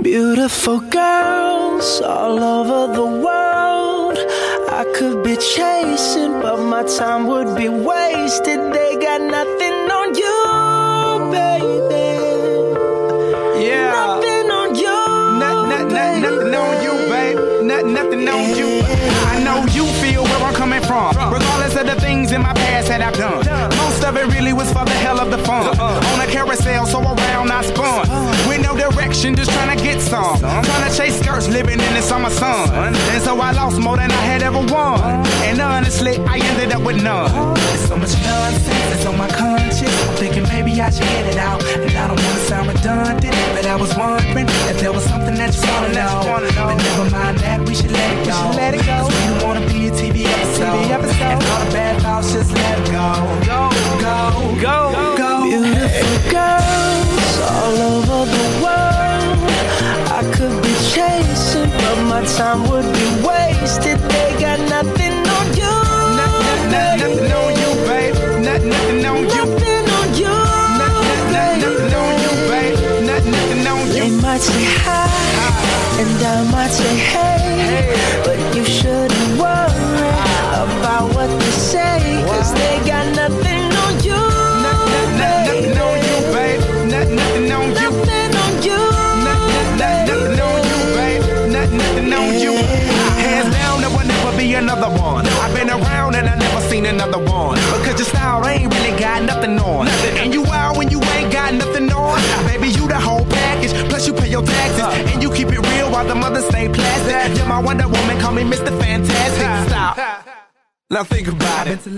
Beautiful girls all over the world. I could be chasing, but my time would be wasted. They got nothing on you, baby. Babe. Not, nothing on you. I know you feel where I'm coming from. Regardless of the things in my past that I've done. Most of it really was for the hell of the fun. On a carousel, so around I spun. With no direction, just trying to get some. Trying to chase skirts, living in the summer sun. And so I lost more than I had ever won. And honestly, I ended up with none. There's so much nonsense that's on my conscience. I'm thinking maybe I should get it out. And I don't wanna sound redundant, but I was wondering if there was something that you wanna know. But never mind that, we should let it go. Let it go. We don't wanna be a TV episode. And all the bad thoughts, just let it go. Go, go, go, go. Beautiful girls all over the world. I could be chasing, but my time would be wasted.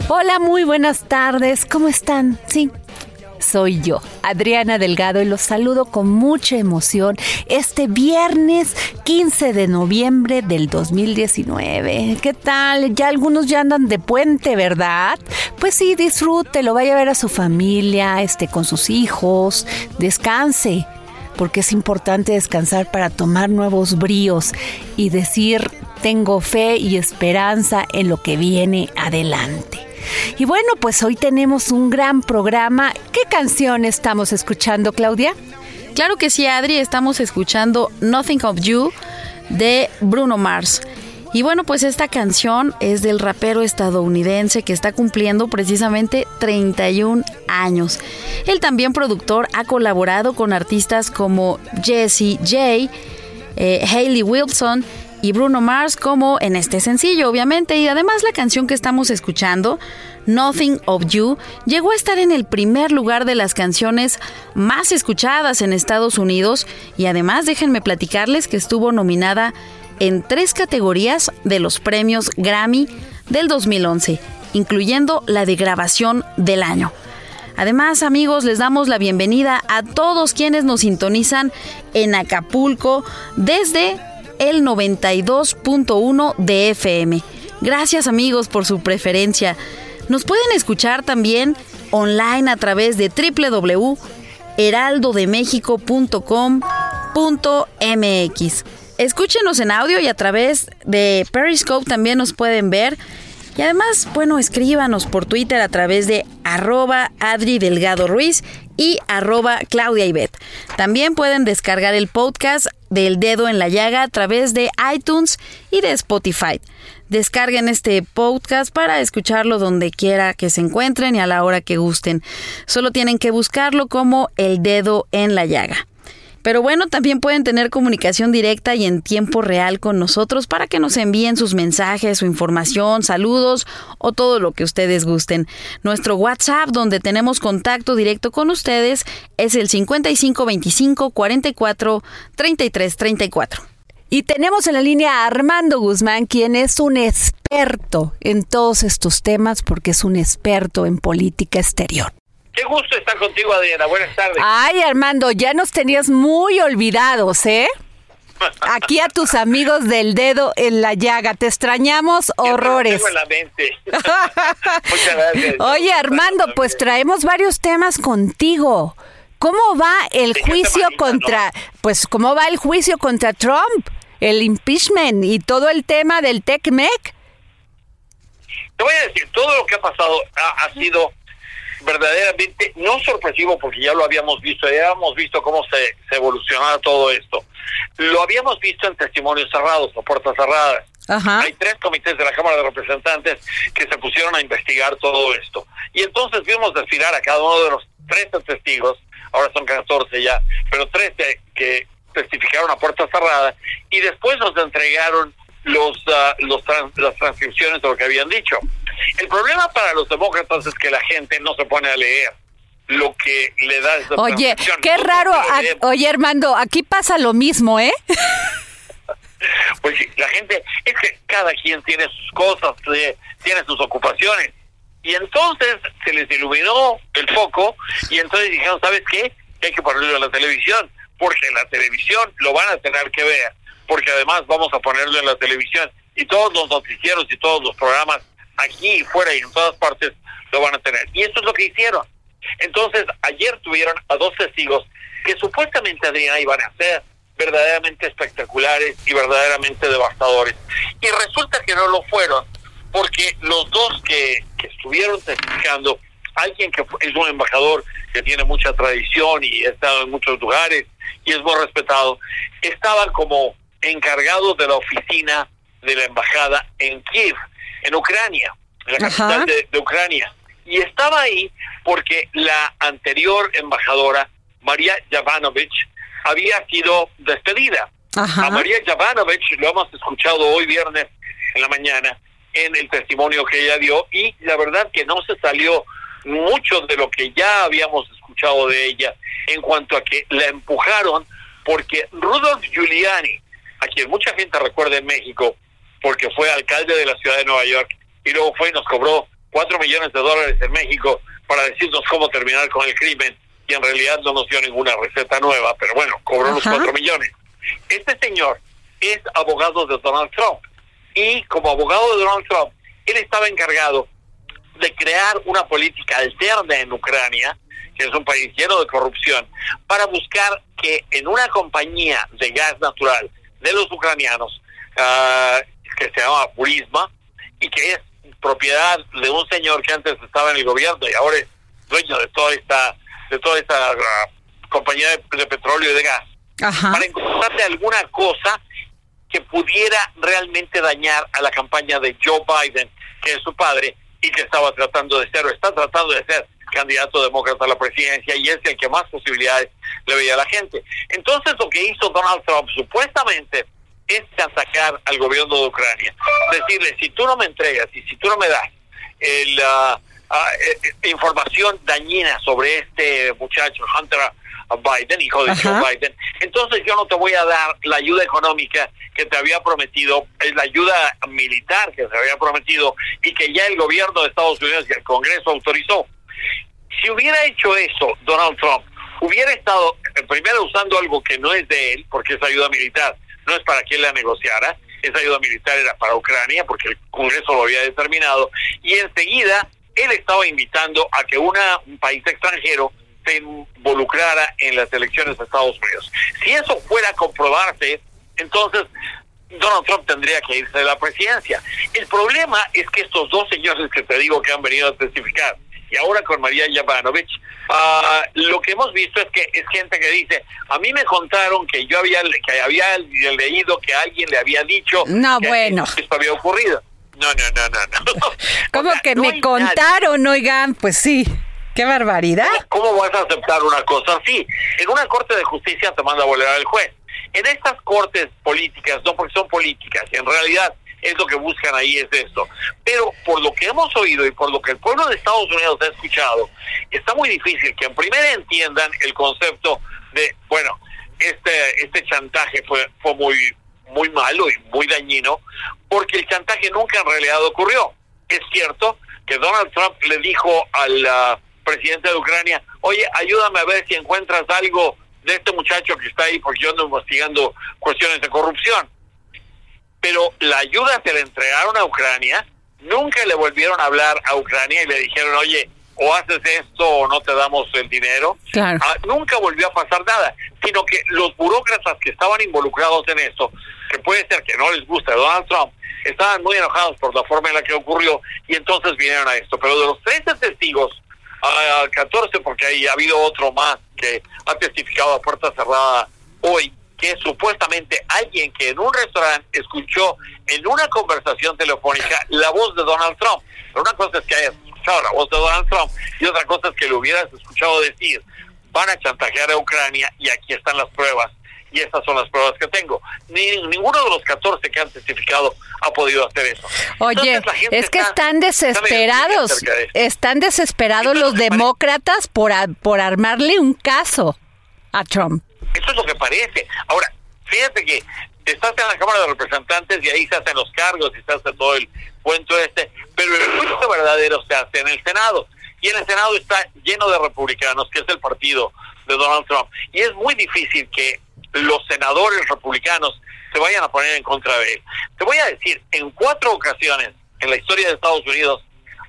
Hola, muy buenas tardes. ¿Cómo están? Sí. Soy yo, Adriana Delgado, y los saludo con mucha emoción este viernes 15 de noviembre del 2019. ¿Qué tal? Ya algunos ya andan de puente, ¿verdad? Pues sí, disfrútelo, vaya a ver a su familia, este, con sus hijos, descanse, porque es importante descansar para tomar nuevos bríos y decir, tengo fe y esperanza en lo que viene adelante. Y bueno, pues hoy tenemos un gran programa. ¿Qué canción estamos escuchando, Claudia? Claro que sí, Adri, estamos escuchando Nothing of You de Bruno Mars. Y bueno, pues esta canción es del rapero estadounidense que está cumpliendo precisamente 31 años. Él también productor ha colaborado con artistas como Jesse J, eh, Hayley Wilson y Bruno Mars como en este sencillo, obviamente. Y además la canción que estamos escuchando, Nothing of You, llegó a estar en el primer lugar de las canciones más escuchadas en Estados Unidos y además déjenme platicarles que estuvo nominada en tres categorías de los premios Grammy del 2011, incluyendo la de grabación del año. Además, amigos, les damos la bienvenida a todos quienes nos sintonizan en Acapulco desde el 92.1 de FM. Gracias amigos por su preferencia. Nos pueden escuchar también online a través de www.heraldodemexico.com.mx. Escúchenos en audio y a través de Periscope también nos pueden ver. Y además, bueno, escríbanos por Twitter a través de arroba Adri Delgado Ruiz y arroba Claudia Ibet. También pueden descargar el podcast del dedo en la llaga a través de iTunes y de Spotify. descarguen este podcast para escucharlo donde quiera que se encuentren y a la hora que gusten. Solo tienen que buscarlo como el dedo en la llaga. Pero bueno, también pueden tener comunicación directa y en tiempo real con nosotros para que nos envíen sus mensajes, su información, saludos o todo lo que ustedes gusten. Nuestro WhatsApp, donde tenemos contacto directo con ustedes, es el 5525 44 33 34. Y tenemos en la línea a Armando Guzmán, quien es un experto en todos estos temas porque es un experto en política exterior. Qué gusto estar contigo, Adriana. Buenas tardes. Ay, Armando, ya nos tenías muy olvidados, ¿eh? Aquí a tus amigos del dedo en la llaga. Te extrañamos horrores. Tengo en la mente. Muchas gracias. Oye, Armando, pues traemos varios temas contigo. ¿Cómo va el ¿De qué juicio contra, pues, cómo va el juicio contra Trump? El impeachment y todo el tema del TECMEC. Te voy a decir, todo lo que ha pasado ha, ha sido verdaderamente no sorpresivo porque ya lo habíamos visto, ya habíamos visto cómo se, se evolucionaba todo esto. Lo habíamos visto en testimonios cerrados o puertas cerradas. Ajá. Hay tres comités de la Cámara de Representantes que se pusieron a investigar todo esto. Y entonces vimos desfilar a cada uno de los 13 testigos, ahora son 14 ya, pero 13 que testificaron a puerta cerrada y después nos entregaron los, ah, los trans- las transcripciones de lo que habían dicho. El problema para los demócratas es que la gente no se pone a leer lo que le da esa Oye, qué raro. a-. Oye, Armando, aquí pasa lo mismo, ¿eh? Pues la gente, es que cada quien tiene sus cosas, eh, tiene sus ocupaciones. Y entonces se les iluminó el foco y entonces dijeron, ¿sabes qué? Hay que ponerlo en la televisión, porque en la televisión lo van a tener que ver, porque además vamos a ponerlo en la televisión y todos los noticieros y todos los programas aquí y fuera y en todas partes lo van a tener. Y eso es lo que hicieron. Entonces, ayer tuvieron a dos testigos que supuestamente, Adriana, iban a ser verdaderamente espectaculares y verdaderamente devastadores. Y resulta que no lo fueron, porque los dos que, que estuvieron testificando, alguien que es un embajador que tiene mucha tradición y ha estado en muchos lugares y es muy respetado, estaban como encargados de la oficina de la embajada en Kiev, en Ucrania, en la capital de, de Ucrania. Y estaba ahí porque la anterior embajadora, María Javanovich, había sido despedida. Ajá. A María Javanovich lo hemos escuchado hoy viernes en la mañana en el testimonio que ella dio y la verdad que no se salió mucho de lo que ya habíamos escuchado de ella en cuanto a que la empujaron porque Rudolf Giuliani, a quien mucha gente recuerda en México porque fue alcalde de la ciudad de Nueva York y luego fue y nos cobró cuatro millones de dólares en México para decirnos cómo terminar con el crimen y en realidad no nos dio ninguna receta nueva, pero bueno, cobró los Ajá. cuatro millones. Este señor es abogado de Donald Trump y como abogado de Donald Trump, él estaba encargado de crear una política alterna en Ucrania, que es un país lleno de corrupción, para buscar que en una compañía de gas natural de los ucranianos, ah, que se llama Burisma, y que es propiedad de un señor que antes estaba en el gobierno y ahora es dueño de toda esta de toda esta ah, compañía de, de petróleo y de gas, Ajá. para encontrarle alguna cosa que pudiera realmente dañar a la campaña de Joe Biden, que es su padre, y que estaba tratando de ser, o está tratando de ser candidato demócrata a la presidencia, y es el que más posibilidades le veía a la gente. Entonces lo que hizo Donald Trump supuestamente es atacar al gobierno de Ucrania. Decirle, si tú no me entregas y si tú no me das el, eh, eh, información dañina sobre este muchacho, Hunter Biden, hijo de Ajá. Joe Biden, entonces yo no te voy a dar la ayuda económica que te había prometido, es la ayuda militar que se había prometido y que ya el gobierno de Estados Unidos y el Congreso autorizó. Si hubiera hecho eso Donald Trump, hubiera estado eh, primero usando algo que no es de él, porque es ayuda militar, no es para que él la negociara, esa ayuda militar era para Ucrania, porque el Congreso lo había determinado, y enseguida él estaba invitando a que una, un país extranjero se involucrara en las elecciones de Estados Unidos. Si eso fuera a comprobarse, entonces Donald Trump tendría que irse de la presidencia. El problema es que estos dos señores que te digo que han venido a testificar, y ahora con María Yavanovich, ah, lo que hemos visto es que es gente que dice, a mí me contaron que yo había que había leído que alguien le había dicho No, que bueno. esto había ocurrido. No, no, no, no. no. ¿Cómo que me contaron, oigan? Pues sí. ¡Qué barbaridad! ¿Cómo, vas a aceptar una cosa así? En una corte de justicia te manda a volver al juez. En estas cortes políticas, no porque son políticas, en realidad es lo que buscan ahí es esto. Pero por lo que hemos oído y por lo que el pueblo de Estados Unidos ha escuchado, está muy difícil que en primera entiendan el concepto de, bueno, este este chantaje fue fue muy muy malo y muy dañino porque el chantaje nunca en realidad ocurrió. Es cierto que Donald Trump le dijo al uh, presidente de Ucrania, oye, ayúdame a ver si encuentras algo de este muchacho que está ahí porque yo ando investigando cuestiones de corrupción. Pero la ayuda se le entregaron a Ucrania, nunca le volvieron a hablar a Ucrania y le dijeron, oye, o haces esto o no te damos el dinero. Claro. Ah, nunca volvió a pasar nada, sino que los burócratas que estaban involucrados en esto, que puede ser que no les guste a Donald Trump, estaban muy enojados por la forma en la que ocurrió y entonces vinieron a esto. Pero de los 13 testigos, a 14, porque ahí ha habido otro más que ha testificado a puerta cerrada hoy, que es supuestamente alguien que en un restaurante escuchó en una conversación telefónica la voz de Donald Trump. Pero una cosa es que hayas escuchado la voz de Donald Trump y otra cosa es que lo hubieras escuchado decir, van a chantajear a Ucrania y aquí están las pruebas y estas son las pruebas que tengo. Ni, ninguno de los 14 que han testificado ha podido hacer eso. Oye, es que están desesperados, están desesperados los demócratas por, por armarle un caso a Trump. Eso es lo que parece. Ahora, fíjate que estás en la Cámara de Representantes y ahí se hacen los cargos y se hace todo el cuento este, pero el juicio verdadero se hace en el Senado. Y en el Senado está lleno de republicanos, que es el partido de Donald Trump. Y es muy difícil que los senadores republicanos se vayan a poner en contra de él. Te voy a decir, en cuatro ocasiones en la historia de Estados Unidos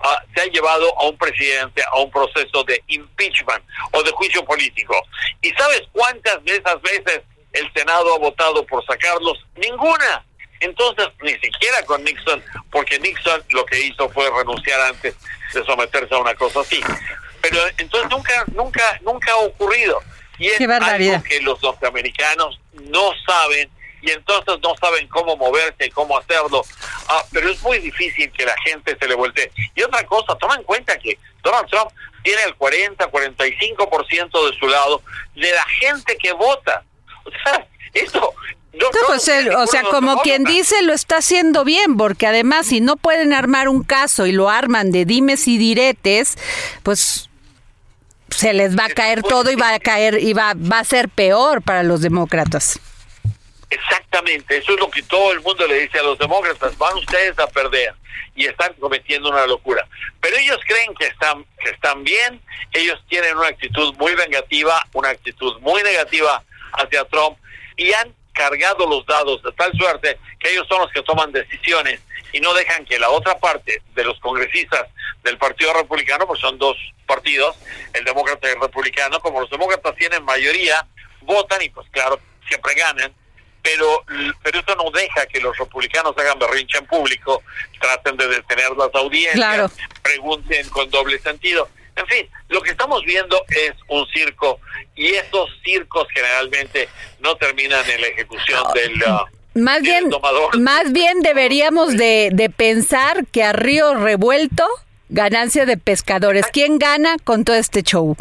ah, se ha llevado a un presidente a un proceso de impeachment o de juicio político. ¿Y sabes cuántas de esas veces el Senado ha votado por sacarlos? Ninguna. Entonces, ni siquiera con Nixon, porque Nixon lo que hizo fue renunciar antes de someterse a una cosa así. Pero entonces nunca, nunca, nunca ha ocurrido. Y es algo que los norteamericanos no saben y entonces no saben cómo moverse y cómo hacerlo. Ah, pero es muy difícil que la gente se le voltee. Y otra cosa, toma en cuenta que Donald Trump tiene el 40, 45% de su lado de la gente que vota. O sea, esto... No, pues o sea, como quien dice, lo está haciendo bien, porque además si no pueden armar un caso y lo arman de dimes y diretes, pues se les va a caer todo y va a caer y va, va a ser peor para los demócratas. Exactamente, eso es lo que todo el mundo le dice a los demócratas, van ustedes a perder y están cometiendo una locura. Pero ellos creen que están que están bien, ellos tienen una actitud muy vengativa, una actitud muy negativa hacia Trump y han cargado los dados de tal suerte que ellos son los que toman decisiones y no dejan que la otra parte de los congresistas del Partido Republicano, pues son dos partidos, el demócrata y el republicano, como los demócratas tienen mayoría, votan y pues claro, siempre ganan, pero pero eso no deja que los republicanos hagan berrinche en público, traten de detener las audiencias, pregunten con doble sentido. En fin, lo que estamos viendo es un circo y esos circos generalmente no terminan en la ejecución del... Uh, más bien, más bien deberíamos de, de pensar que a río revuelto, ganancia de pescadores. ¿Quién gana con todo este show?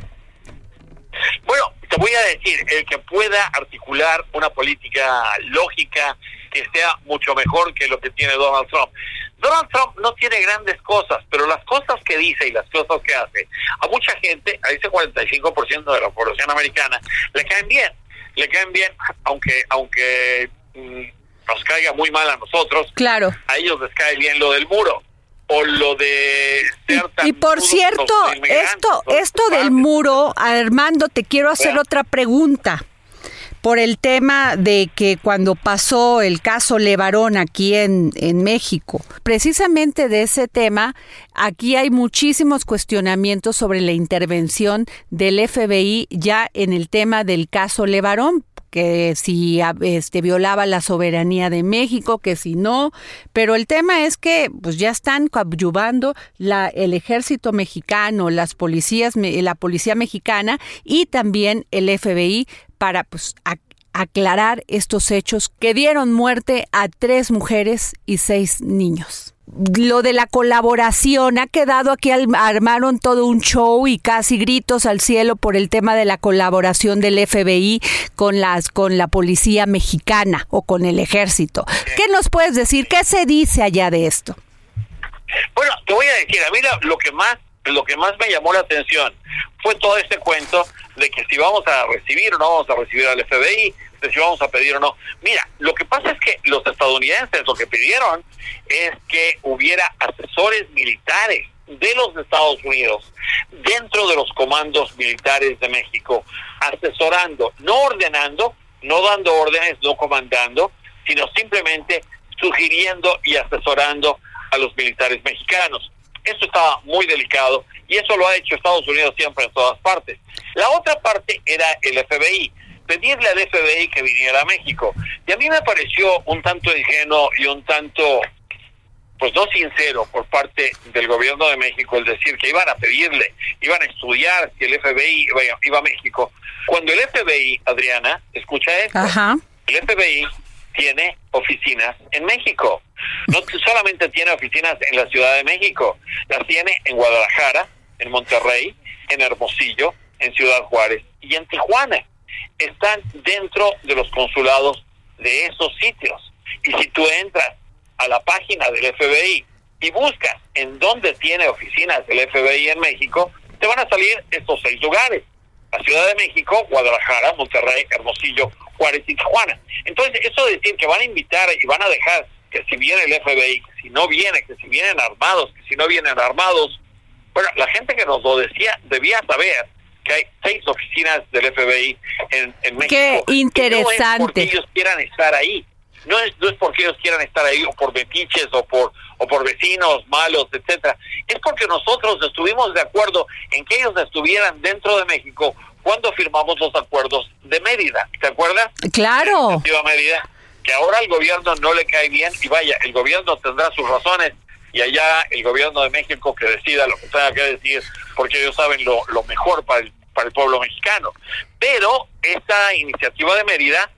Bueno, te voy a decir, el que pueda articular una política lógica que sea mucho mejor que lo que tiene Donald Trump. Donald Trump no tiene grandes cosas, pero las cosas que dice y las cosas que hace, a mucha gente, a ese 45% de la población americana, le caen bien. Le caen bien, aunque aunque mm, nos caiga muy mal a nosotros, claro. a ellos les cae bien lo del muro o lo de y, por cierto esto esto del muro Armando te quiero hacer otra pregunta por el tema de que cuando pasó el caso Levarón aquí en, en México, precisamente de ese tema, aquí hay muchísimos cuestionamientos sobre la intervención del FBI ya en el tema del caso Levarón, que si este violaba la soberanía de México, que si no, pero el tema es que pues ya están coadyuvando la el ejército mexicano, las policías la policía mexicana y también el FBI para pues aclarar estos hechos que dieron muerte a tres mujeres y seis niños. Lo de la colaboración ha quedado aquí, armaron todo un show y casi gritos al cielo por el tema de la colaboración del FBI con las con la policía mexicana o con el ejército. ¿Qué nos puedes decir? ¿Qué se dice allá de esto? Bueno, te voy a decir, a mí lo que más lo que más me llamó la atención fue todo este cuento de que si vamos a recibir o no vamos a recibir al FBI, si vamos a pedir o no. Mira, lo que pasa es que los estadounidenses lo que pidieron es que hubiera asesores militares de los Estados Unidos dentro de los comandos militares de México, asesorando, no ordenando, no dando órdenes, no comandando, sino simplemente sugiriendo y asesorando a los militares mexicanos. Eso estaba muy delicado y eso lo ha hecho Estados Unidos siempre en todas partes. La otra parte era el FBI, pedirle al FBI que viniera a México. Y a mí me pareció un tanto ingenuo y un tanto, pues no sincero por parte del gobierno de México el decir que iban a pedirle, iban a estudiar si el FBI iba, a México. Cuando el FBI, Adriana, escucha esto, el FBI tiene oficinas en México. No solamente tiene oficinas en la Ciudad de México, las tiene en Guadalajara, en Monterrey, en Hermosillo, en Ciudad Juárez y en Tijuana. Están dentro de los consulados de esos sitios. Y si tú entras a la página del FBI y buscas en dónde tiene oficinas el FBI en México, te van a salir estos seis lugares. La Ciudad de México, Guadalajara, Monterrey, Hermosillo, Juárez y Tijuana. Entonces, eso de decir que van a invitar y van a dejar que si viene el FBI, que si no viene, que si vienen armados, que si no vienen armados, bueno, la gente que nos lo decía debía saber que hay seis oficinas del FBI en, México. Qué interesante. no es porque ellos quieran estar ahí. No es, no es porque ellos quieran estar ahí o por metiches o por o por vecinos malos, etcétera. Es porque nosotros estuvimos de acuerdo en que ellos estuvieran dentro de México cuando firmamos los acuerdos de Mérida. ¿Te acuerdas? Claro. Mérida, que ahora al gobierno no le cae bien y vaya, el gobierno tendrá sus razones y allá el gobierno de México que decida lo que tenga que decir porque ellos saben lo, lo mejor para el, para el pueblo mexicano. Pero esta iniciativa de Mérida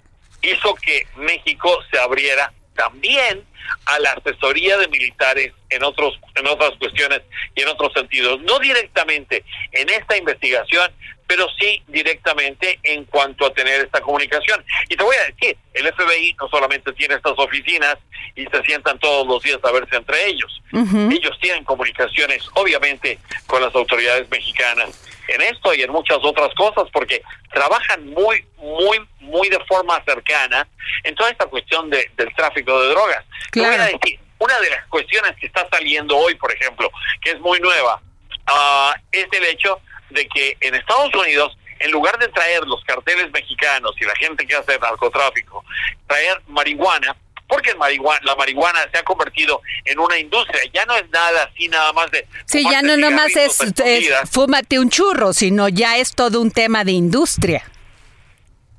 hizo que México se abriera también a la asesoría de militares en otros en otras cuestiones y en otros sentidos. No directamente en esta investigación pero sí directamente en cuanto a tener esta comunicación. Y te voy a decir el FBI no solamente tiene estas oficinas y se sientan todos los días a verse entre ellos. Ellos tienen comunicaciones obviamente con las autoridades mexicanas en esto y en muchas otras cosas porque trabajan muy, muy, muy de forma cercana en toda esta cuestión de, del tráfico de drogas. Claro. decir, una de las cuestiones que está saliendo hoy, por ejemplo, que es muy nueva, uh, es el hecho de que en Estados Unidos en lugar de traer los carteles mexicanos y la gente que hace narcotráfico, traer marihuana, porque marihuana, la marihuana se ha convertido en una industria, ya no es nada así nada más de... Sí, ya no nomás es, es, fúmate un churro, sino ya es todo un tema de industria.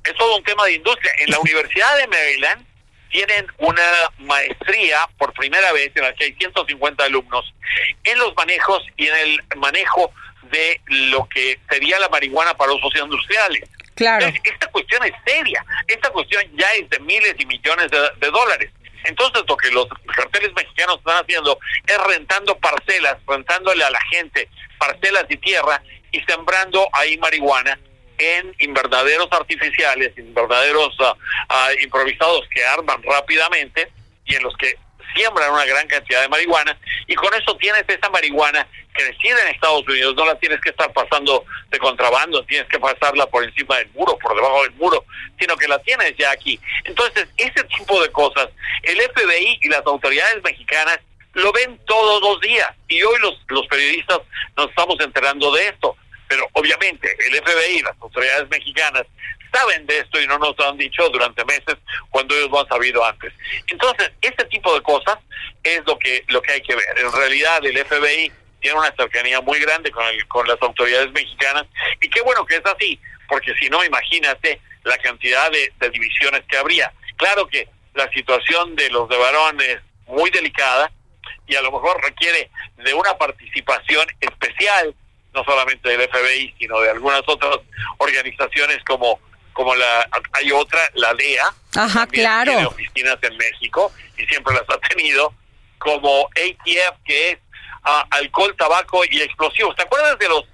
Es todo un tema de industria. En la Universidad de Maryland tienen una maestría por primera vez en la que hay 150 alumnos en los manejos y en el manejo de lo que sería la marihuana para usos industriales. Claro. esta cuestión es seria. Esta cuestión ya es de miles y millones de, dólares. Entonces lo que los carteles mexicanos están haciendo es rentando parcelas, rentándole a la gente parcelas y tierra y sembrando ahí marihuana en invernaderos artificiales, invernaderos uh, improvisados que arman rápidamente y en los que siembran una gran cantidad de marihuana y con eso tienes esa marihuana reside en Estados Unidos, no la tienes que estar pasando de contrabando, tienes que pasarla por encima del muro, por debajo del muro, sino que la tienes ya aquí. Entonces, ese tipo de cosas, el FBI y las autoridades mexicanas lo ven todos los días y hoy los, los periodistas nos estamos enterando de esto. Pero obviamente el FBI y las autoridades mexicanas saben de esto y no nos lo han dicho durante meses cuando ellos lo han sabido antes. Entonces, este tipo de cosas es lo que lo que hay que ver. En realidad, el FBI tiene una cercanía muy grande con, el, con las autoridades mexicanas y qué bueno que es así, porque si no, imagínate la cantidad de, divisiones que habría. Claro que la situación de los de varones es muy delicada y a lo mejor requiere de una participación especial, no solamente del FBI, sino de algunas otras organizaciones como como la hay otra, la DEA, Ajá, claro. tiene oficinas en México y siempre las ha tenido como ATF, que es ah, alcohol, tabaco y explosivos. ¿Te acuerdas de los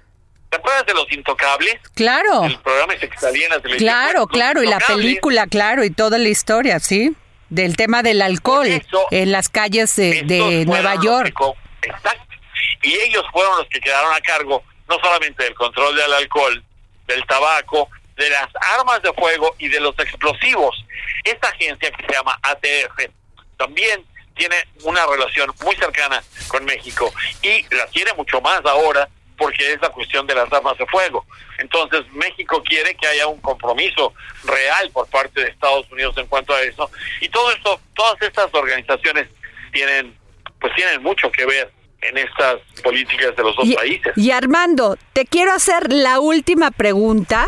¿Te acuerdas de Los Intocables? Claro. El programa que salía en la televisión. Claro, claro, y la película, claro, y toda la historia, ¿sí? Del tema del alcohol eso, en las calles de, de Nueva York. que Exacto. Y ellos fueron los que quedaron a cargo no solamente del control del alcohol, del tabaco, de las armas de fuego y de los explosivos. Esta agencia que se llama ATF también tiene una relación muy cercana con México y la tiene mucho más ahora porque es la cuestión de las armas de fuego. Entonces México quiere que haya un compromiso real por parte de Estados Unidos en cuanto a eso y todo esto, todas estas organizaciones tienen pues tienen mucho que ver en estas políticas de los dos Y, países. y Armando, te quiero hacer la última pregunta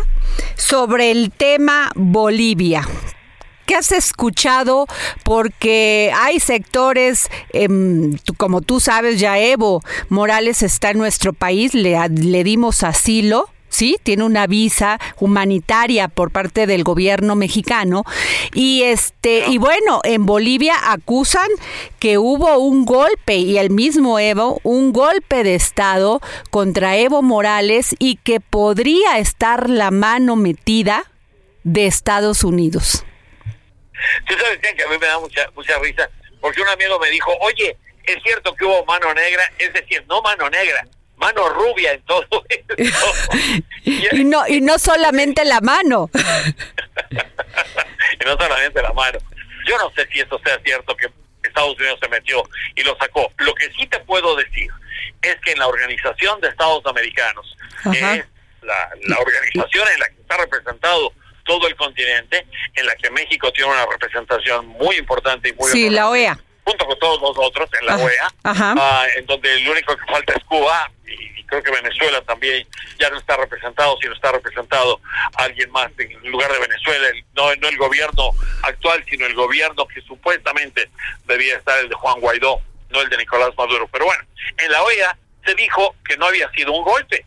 sobre el tema Bolivia. ¿Qué has escuchado? Porque hay sectores, em, como tú sabes, ya Evo Morales está en nuestro país, le, le dimos asilo. Sí, tiene una visa humanitaria por parte del gobierno mexicano. Y este y bueno, en Bolivia acusan que hubo un golpe y el mismo Evo, un golpe de estado contra Evo Morales y que podría estar la mano metida de Estados Unidos. Tú sabes que a mí me da mucha, mucha risa, porque un amigo me dijo, oye, es cierto que hubo mano negra, es decir, no mano negra, mano rubia en todo esto. Y no y no solamente la mano. y no solamente la mano. Yo no sé si eso sea cierto que Estados Unidos se metió y lo sacó. Lo que sí te puedo decir es que en la Organización de Estados Americanos, que es la, la organización en la que está representado todo el continente, en la que México tiene una representación muy importante y muy Sí, la OEA. Junto con todos los otros en la. OEA, Ajá. ah, en donde el único que falta es Cuba y, y creo que Venezuela también ya no está representado, sino está representado alguien más en lugar de Venezuela, el- no, no el gobierno actual, sino el gobierno que supuestamente debía estar el de Juan Guaidó, no el de Nicolás Maduro. Pero bueno, en la OEA se dijo que no había sido un golpe,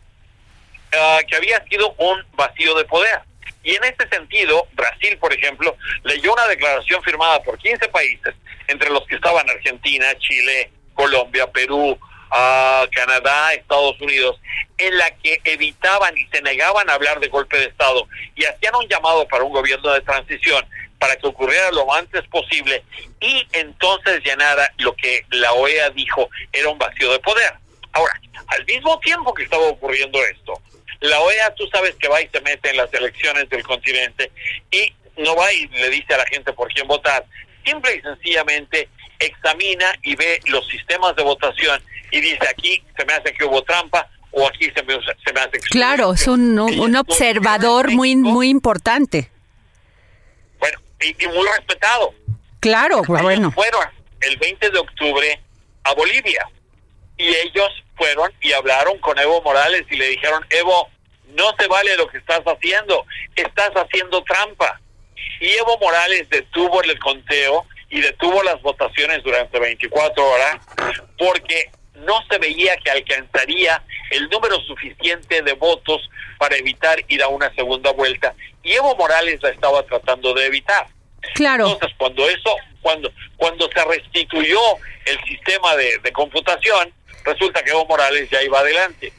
ah, que había sido un vacío de poder. Y en este sentido, Brasil, por ejemplo, leyó una declaración firmada por 15 países, entre los que estaban Argentina, Chile, Colombia, Perú, ah, Canadá, Estados Unidos, en la que evitaban y se negaban a hablar de golpe de Estado y hacían un llamado para un gobierno de transición para que ocurriera lo antes posible y entonces llenara lo que la OEA dijo era un vacío de poder. Ahora, al mismo tiempo que estaba ocurriendo esto, la OEA tú sabes que va y se mete en las elecciones del continente y no va y le dice a la gente por quién votar. Simple y sencillamente examina y ve los sistemas de votación y dice aquí se me hace que hubo trampa o aquí se me, se me hace que Claro, es un, un- observador muy muy importante. bueno y, y muy respetado. Claro, Ellos bueno. fueron el 20 de octubre a Bolivia y ellos fueron y hablaron con Evo Morales y le dijeron, Evo, no se vale lo que estás haciendo, estás haciendo trampa. Y Evo Morales detuvo el conteo y detuvo las votaciones durante 24 horas porque no se veía que alcanzaría el número suficiente de votos para evitar ir a una segunda vuelta y Evo Morales la estaba tratando de evitar. Claro. Entonces, cuando eso, cuando cuando se restituyó el sistema de, de computación, resulta que Evo Morales ya iba adelante.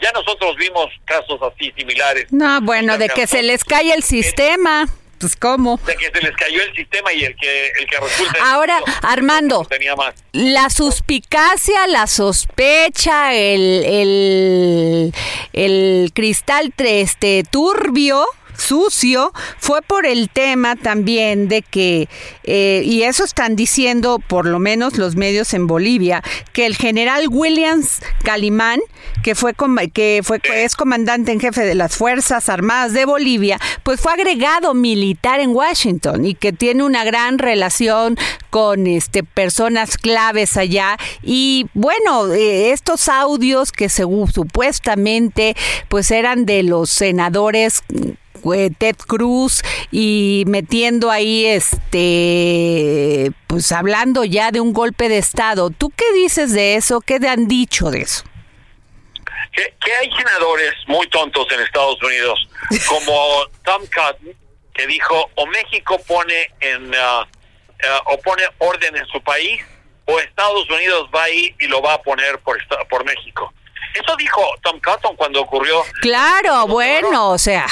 Ya nosotros vimos casos así similares. No, bueno, de que se les cae el sistema. Pues cómo. De que se les cayó el sistema y el que el que resulta Ahora, elegido, Armando. tenía más. La suspicacia, la sospecha, el, el, el cristal este, turbio, sucio, fue por el tema también de que, eh, y eso están diciendo por lo menos los medios en Bolivia, que el general Williams Calimán, que fue com- que fue es comandante en jefe de las Fuerzas Armadas de Bolivia, pues fue agregado militar en Washington y que tiene una gran relación con este personas claves allá. Y bueno, eh, estos audios que segu- supuestamente pues eran de los senadores Ted Cruz y metiendo ahí este pues hablando ya de un golpe de estado. ¿Tú qué dices de eso? ¿Qué te han dicho de eso? que, que hay senadores muy tontos en Estados Unidos, como Tom Cotton, que dijo o México pone en ah, ah, o pone orden en su país o Estados Unidos va a ir y lo va a poner por, por México. Eso dijo Tom Cotton cuando ocurrió Claro, bueno, o sea,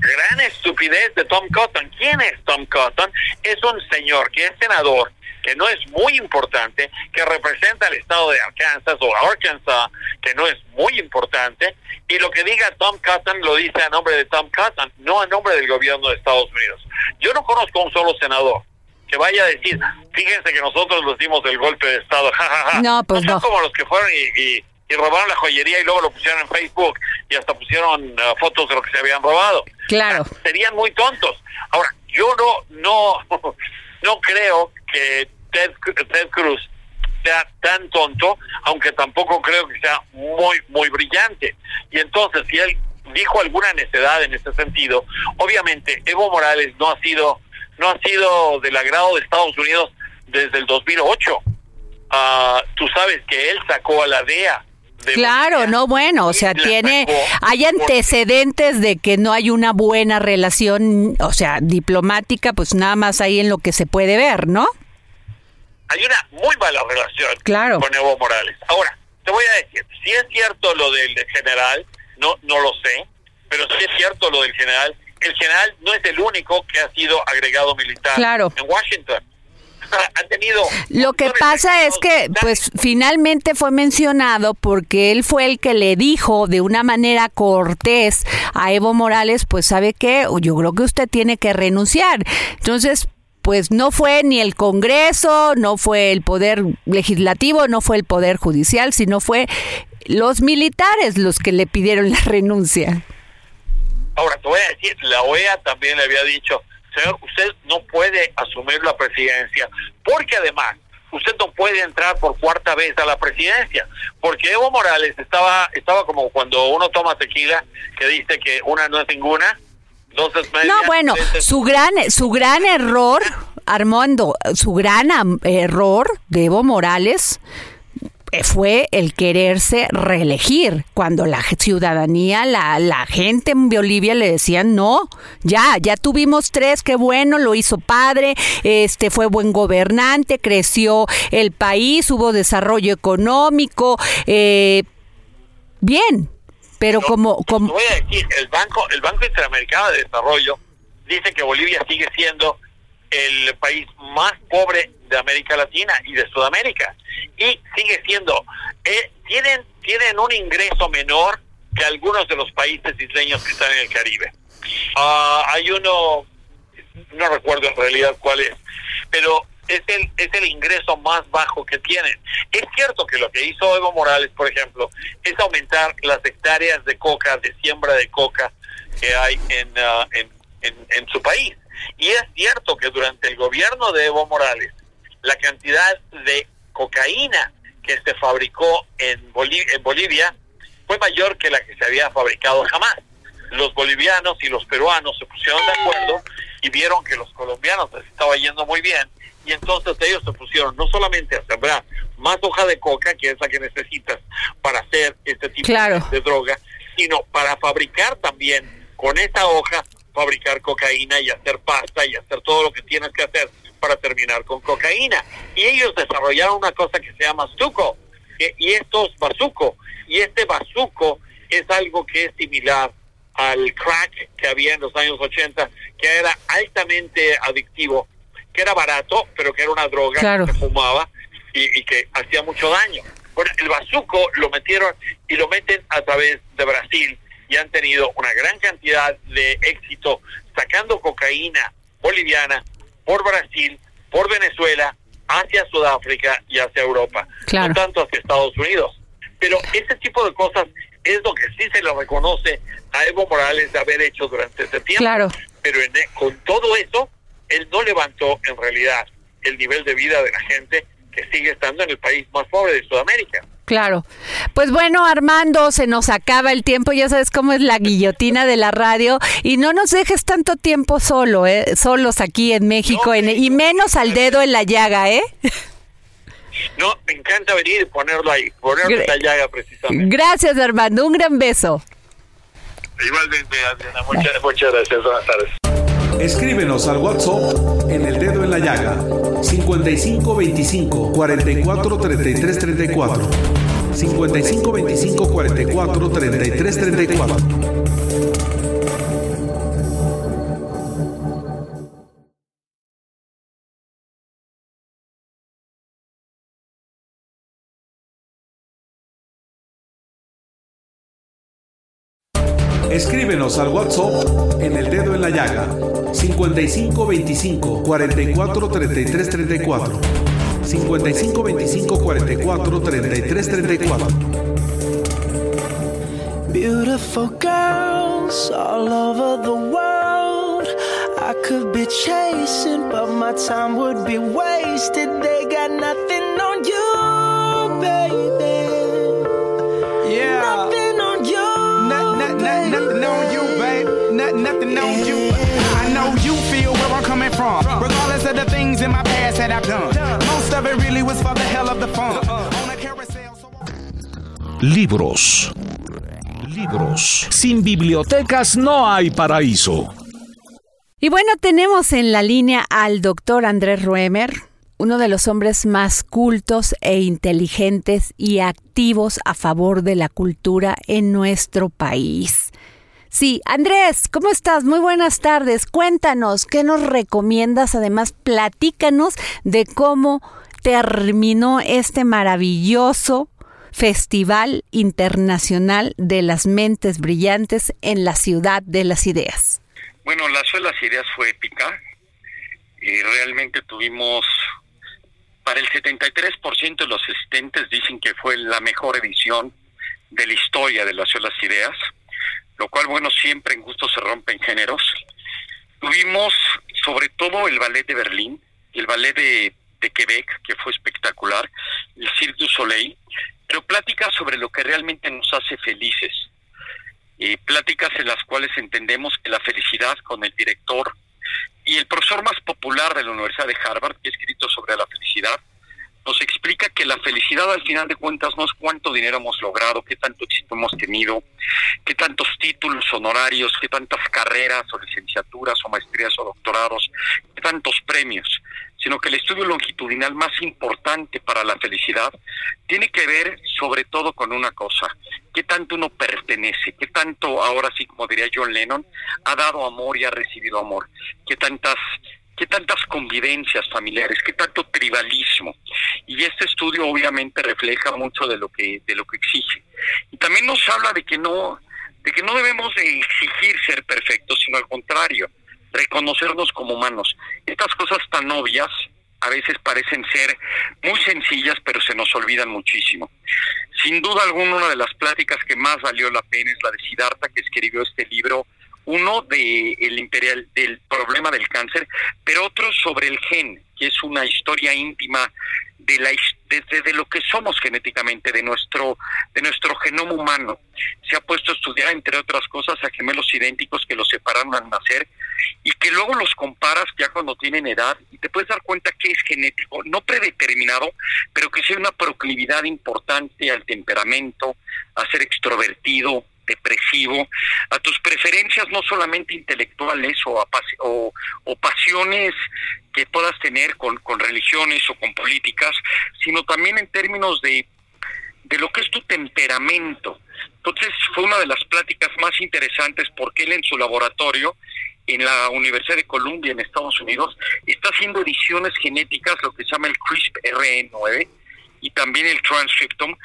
gran estupidez de Tom Cotton. ¿Quién es Tom Cotton? Es un señor que es senador, que no es muy importante, que representa al estado de Arkansas o Arkansas, que no es muy importante, y lo que diga Tom Cotton lo dice a nombre de Tom Cotton, no a nombre del gobierno de Estados Unidos. Yo no conozco a un solo senador que vaya a decir, fíjense que nosotros nos dimos el golpe de Estado, ja, ja, ja. No, pues son no. como los que fueron y, y- y robaron la joyería y luego lo pusieron en Facebook y hasta pusieron ah, fotos de lo que se habían robado claro. serían muy tontos. Ahora, yo no no no creo que Ted, Ted Cruz sea tan tonto, aunque tampoco creo que sea muy muy brillante. Y entonces, si él dijo alguna necedad en ese sentido, obviamente Evo Morales no ha sido no ha sido del agrado de Estados Unidos desde el 2008. Ah, tú sabes que él sacó a la DEA. Claro, no bueno, o sea, tiene, hay antecedentes de que no hay una buena relación, o sea, diplomática, pues nada más ahí en lo que se puede ver, ¿no? hay una muy mala relación Claro. con Evo Morales. Ahora, te voy a decir, si es cierto lo del general, no no lo sé, pero si es cierto lo del general, el general no es el único que ha sido agregado militar Claro. en Washington. Ha tenido Lo que pasa es que, pues, finalmente fue mencionado porque él fue el que le dijo de una manera cortés a Evo Morales, pues, ¿sabe qué? Yo creo que usted tiene que renunciar. Entonces, pues, no fue ni el Congreso, no fue el Poder Legislativo, no fue el Poder Judicial, sino fue los militares los que le pidieron la renuncia. Ahora, te voy a decir, la OEA también le había dicho, señor, usted no puede asumir la presidencia, porque además usted no puede entrar por cuarta vez a la presidencia, porque Evo Morales estaba estaba como cuando uno toma tequila, que dice que una no es ninguna, dos es media. No, bueno, es- su gran, su gran error, Armando, su gran error de Evo Morales fue el quererse reelegir cuando la ciudadanía, la, la gente en Bolivia le decían no, ya, ya tuvimos tres, qué bueno, lo hizo padre, este fue buen gobernante, creció el país, hubo desarrollo económico, eh, bien, pero No, como, te como voy a decir, el Banco, el Banco Interamericano de Desarrollo dice que Bolivia sigue siendo el país más pobre de América Latina y de Sudamérica. Y sigue siendo, eh, tienen, tienen un ingreso menor que algunos de los países isleños que están en el Caribe. Ah, hay uno, no recuerdo en realidad cuál es, pero es el, es el ingreso más bajo que tienen. Es cierto que lo que hizo Evo Morales, por ejemplo, es aumentar las hectáreas de coca, de siembra de coca que hay en, ah, en, en, en su país. Y es cierto que durante el gobierno de Evo Morales, la cantidad de cocaína que se fabricó en, Boli- en Bolivia fue mayor que la que se había fabricado jamás. Los bolivianos y los peruanos se pusieron de acuerdo y vieron que los colombianos les estaba yendo muy bien y entonces ellos se pusieron no solamente a sembrar más hoja de coca, que es la que necesitas para hacer este tipo Claro. de droga, sino para fabricar también con esa hoja, fabricar cocaína y hacer pasta y hacer todo lo que tienes que hacer para terminar con cocaína. Y ellos desarrollaron una cosa que se llama que- y esto es bazuco. Y este bazuco es algo que es similar al crack que había en los años 80, que era altamente adictivo, que era barato, pero que era una droga Claro. que se fumaba y, y que hacía mucho daño. Bueno, el bazuco lo metieron y lo meten a través de Brasil y han tenido una gran cantidad de éxito sacando cocaína boliviana por Brasil, por Venezuela, hacia Sudáfrica y hacia Europa, Claro. no tanto hacia Estados Unidos. Pero ese tipo de cosas es lo que sí se le reconoce a Evo Morales de haber hecho durante ese tiempo. Claro. Pero en- con todo eso, él no levantó en realidad el nivel de vida de la gente que sigue estando en el país más pobre de Sudamérica. Claro. Pues bueno, Armando, se nos acaba el tiempo, ya sabes cómo es la guillotina de la radio y no nos dejes tanto tiempo solo, ¿eh? solos aquí en México No, en- sí, y no, menos al dedo en la llaga, ¿eh? No, me encanta venir y ponerlo ahí, ponerlo en la llaga precisamente. Gracias, Armando, un gran beso. Igualmente, Adriana, muchas, muchas gracias. Buenas tardes. Escríbenos al WhatsApp en el dedo en la llaga 5525 44 33 34 5525 44 33 34 Escríbenos al WhatsApp en el dedo en la llaga 55 25 44 33 34 55 25 44 33 34 Beautiful girls all over the world. I could be chasing, but my time would be wasted. They got nothing on you, baby. Not, not, not, nothing on you, babe. Not, nothing on you. I know you feel where I'm coming from. Regardless of the things in my past that I've done. Most of it really was for the hell of the fun. Libros. Libros. Sin bibliotecas no hay paraíso. Y bueno, tenemos en la línea al doctor Andrés Ruemer, uno de los hombres más cultos e inteligentes y activos a favor de la cultura en nuestro país. Sí, Andrés, ¿cómo estás? Muy buenas tardes. Cuéntanos, ¿qué nos recomiendas? Además, platícanos de cómo terminó este maravilloso Festival Internacional de las Mentes Brillantes en la Ciudad de las Ideas. Bueno, la Ciudad de las Ideas fue épica. Y realmente tuvimos, para el 73% de los asistentes dicen que fue la mejor edición de la historia de la Ciudad de las Ideas, lo cual, bueno, siempre en gusto se rompen géneros. Tuvimos sobre todo el ballet de Berlín, el ballet de, de Quebec, que fue espectacular, el Cirque du Soleil, pero pláticas sobre lo que realmente nos hace felices. Eh, pláticas en las cuales entendemos que la felicidad con el director y el profesor más popular de la Universidad de Harvard, que ha escrito sobre la felicidad, nos explica que la felicidad al final de cuentas no es cuánto dinero hemos logrado, qué tanto éxito hemos tenido, qué tantos títulos honorarios, qué tantas carreras o licenciaturas o maestrías o doctorados, qué tantos premios, sino que el estudio longitudinal más importante para la felicidad tiene que ver sobre todo con una cosa, qué tanto uno pertenece, qué tanto, ahora sí como diría John Lennon, ha dado amor y ha recibido amor, qué tantas qué tantas convivencias familiares, qué tanto tribalismo. Y este estudio obviamente refleja mucho de lo que de lo que exige. Y también nos habla de que no de que no debemos de exigir ser perfectos, sino al contrario, reconocernos como humanos. Estas cosas tan obvias a veces parecen ser muy sencillas, pero se nos olvidan muchísimo. Sin duda alguna, una de las pláticas que más valió la pena es la de Siddhartha, que escribió este libro uno de el imperial del problema del cáncer, pero otro sobre el gen, que es una historia íntima de la desde de lo que somos genéticamente, de nuestro de nuestro genoma humano. Se ha puesto a estudiar entre otras cosas a gemelos idénticos que los separaron al nacer y que luego los comparas ya cuando tienen edad y te puedes dar cuenta que es genético, no predeterminado, pero que sí hay una proclividad importante al temperamento, a ser extrovertido, depresivo, a tus preferencias no solamente intelectuales o, apas- o, o pasiones que puedas tener con, religiones o con políticas, sino también en términos de, de lo que es tu temperamento. Entonces fue una de las pláticas más interesantes porque él en su laboratorio en la Universidad de Columbia en Estados Unidos está haciendo ediciones genéticas, lo que se llama el CRISP-RE9 y también el transcriptome,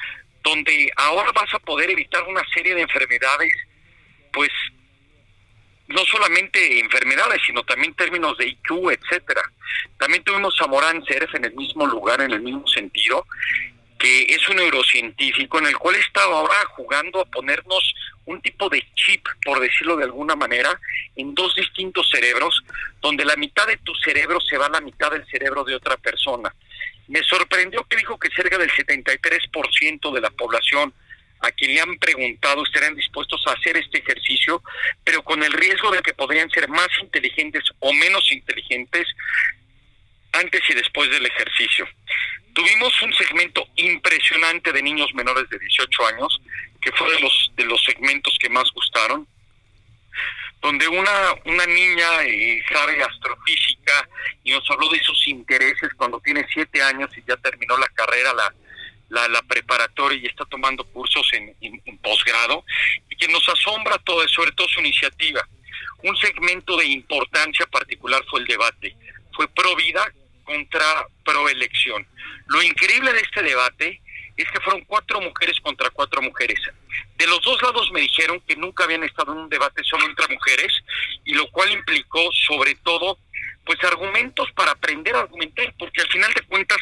donde ahora vas a poder evitar una serie de enfermedades, pues no solamente enfermedades, sino también términos de IQ, etcétera. También tuvimos a Morán Cerf en el mismo lugar, en el mismo sentido, que es un neurocientífico en el cual está ahora jugando a ponernos un tipo de chip, por decirlo de alguna manera, en dos distintos cerebros, donde la mitad de tu cerebro se va a la mitad del cerebro de otra persona. Me sorprendió que dijo que cerca del 73% de la población a quien le han preguntado estarían dispuestos a hacer este ejercicio, pero con el riesgo de que podrían ser más inteligentes o menos inteligentes antes y después del ejercicio. Tuvimos un segmento impresionante de niños menores de 18 años, que fue de los de los segmentos que más gustaron. Donde una, una niña eh, sabe astrofísica y nos habló de sus intereses cuando tiene siete años y ya terminó la carrera, la, la, la preparatoria y está tomando cursos en, en, posgrado, y que nos asombra todo, sobre todo su iniciativa. Un segmento de importancia particular fue el debate. Fue pro vida contra pro elección. Lo increíble de este debate es que fueron cuatro mujeres contra cuatro mujeres. De los dos lados me dijeron que nunca habían estado en un debate solo entre mujeres, y lo cual implicó sobre todo pues argumentos para aprender a argumentar, porque al final de cuentas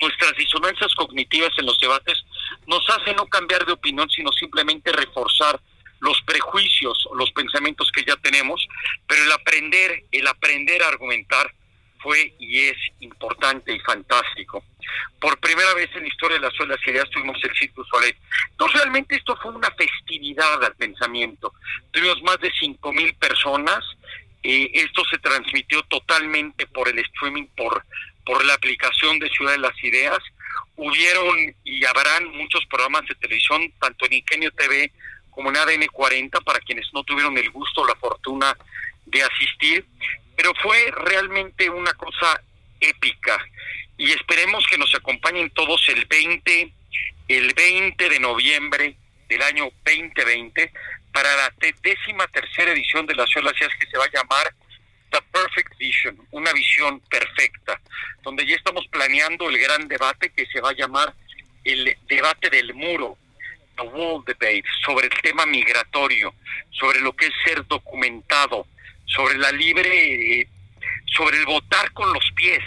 nuestras disonancias cognitivas en los debates nos hacen no cambiar de opinión, sino simplemente reforzar los prejuicios, los pensamientos que ya tenemos, pero el aprender, el aprender a argumentar fue y es importante y fantástico. Por primera vez en la historia de las suelas ideas tuvimos el Circo Soleil. Entonces realmente esto fue una festividad al pensamiento. Tuvimos más de cinco mil personas. Esto se transmitió totalmente por el streaming, por, por la aplicación de Ciudad de las Ideas. Hubieron y habrán muchos programas de televisión, tanto en Ingenio TV como en ADN 40, para quienes no tuvieron el gusto o la fortuna de asistir pero fue realmente una cosa épica. Y esperemos que nos acompañen todos el 20 el 20 de noviembre del año 2020 para la décima tercera edición de las Olas que se va a llamar The Perfect Vision, una visión perfecta, donde ya estamos planeando el gran debate que se va a llamar el debate del muro, The Wall Debate, sobre el tema migratorio, sobre lo que es ser documentado, sobre la libre, sobre el votar con los pies,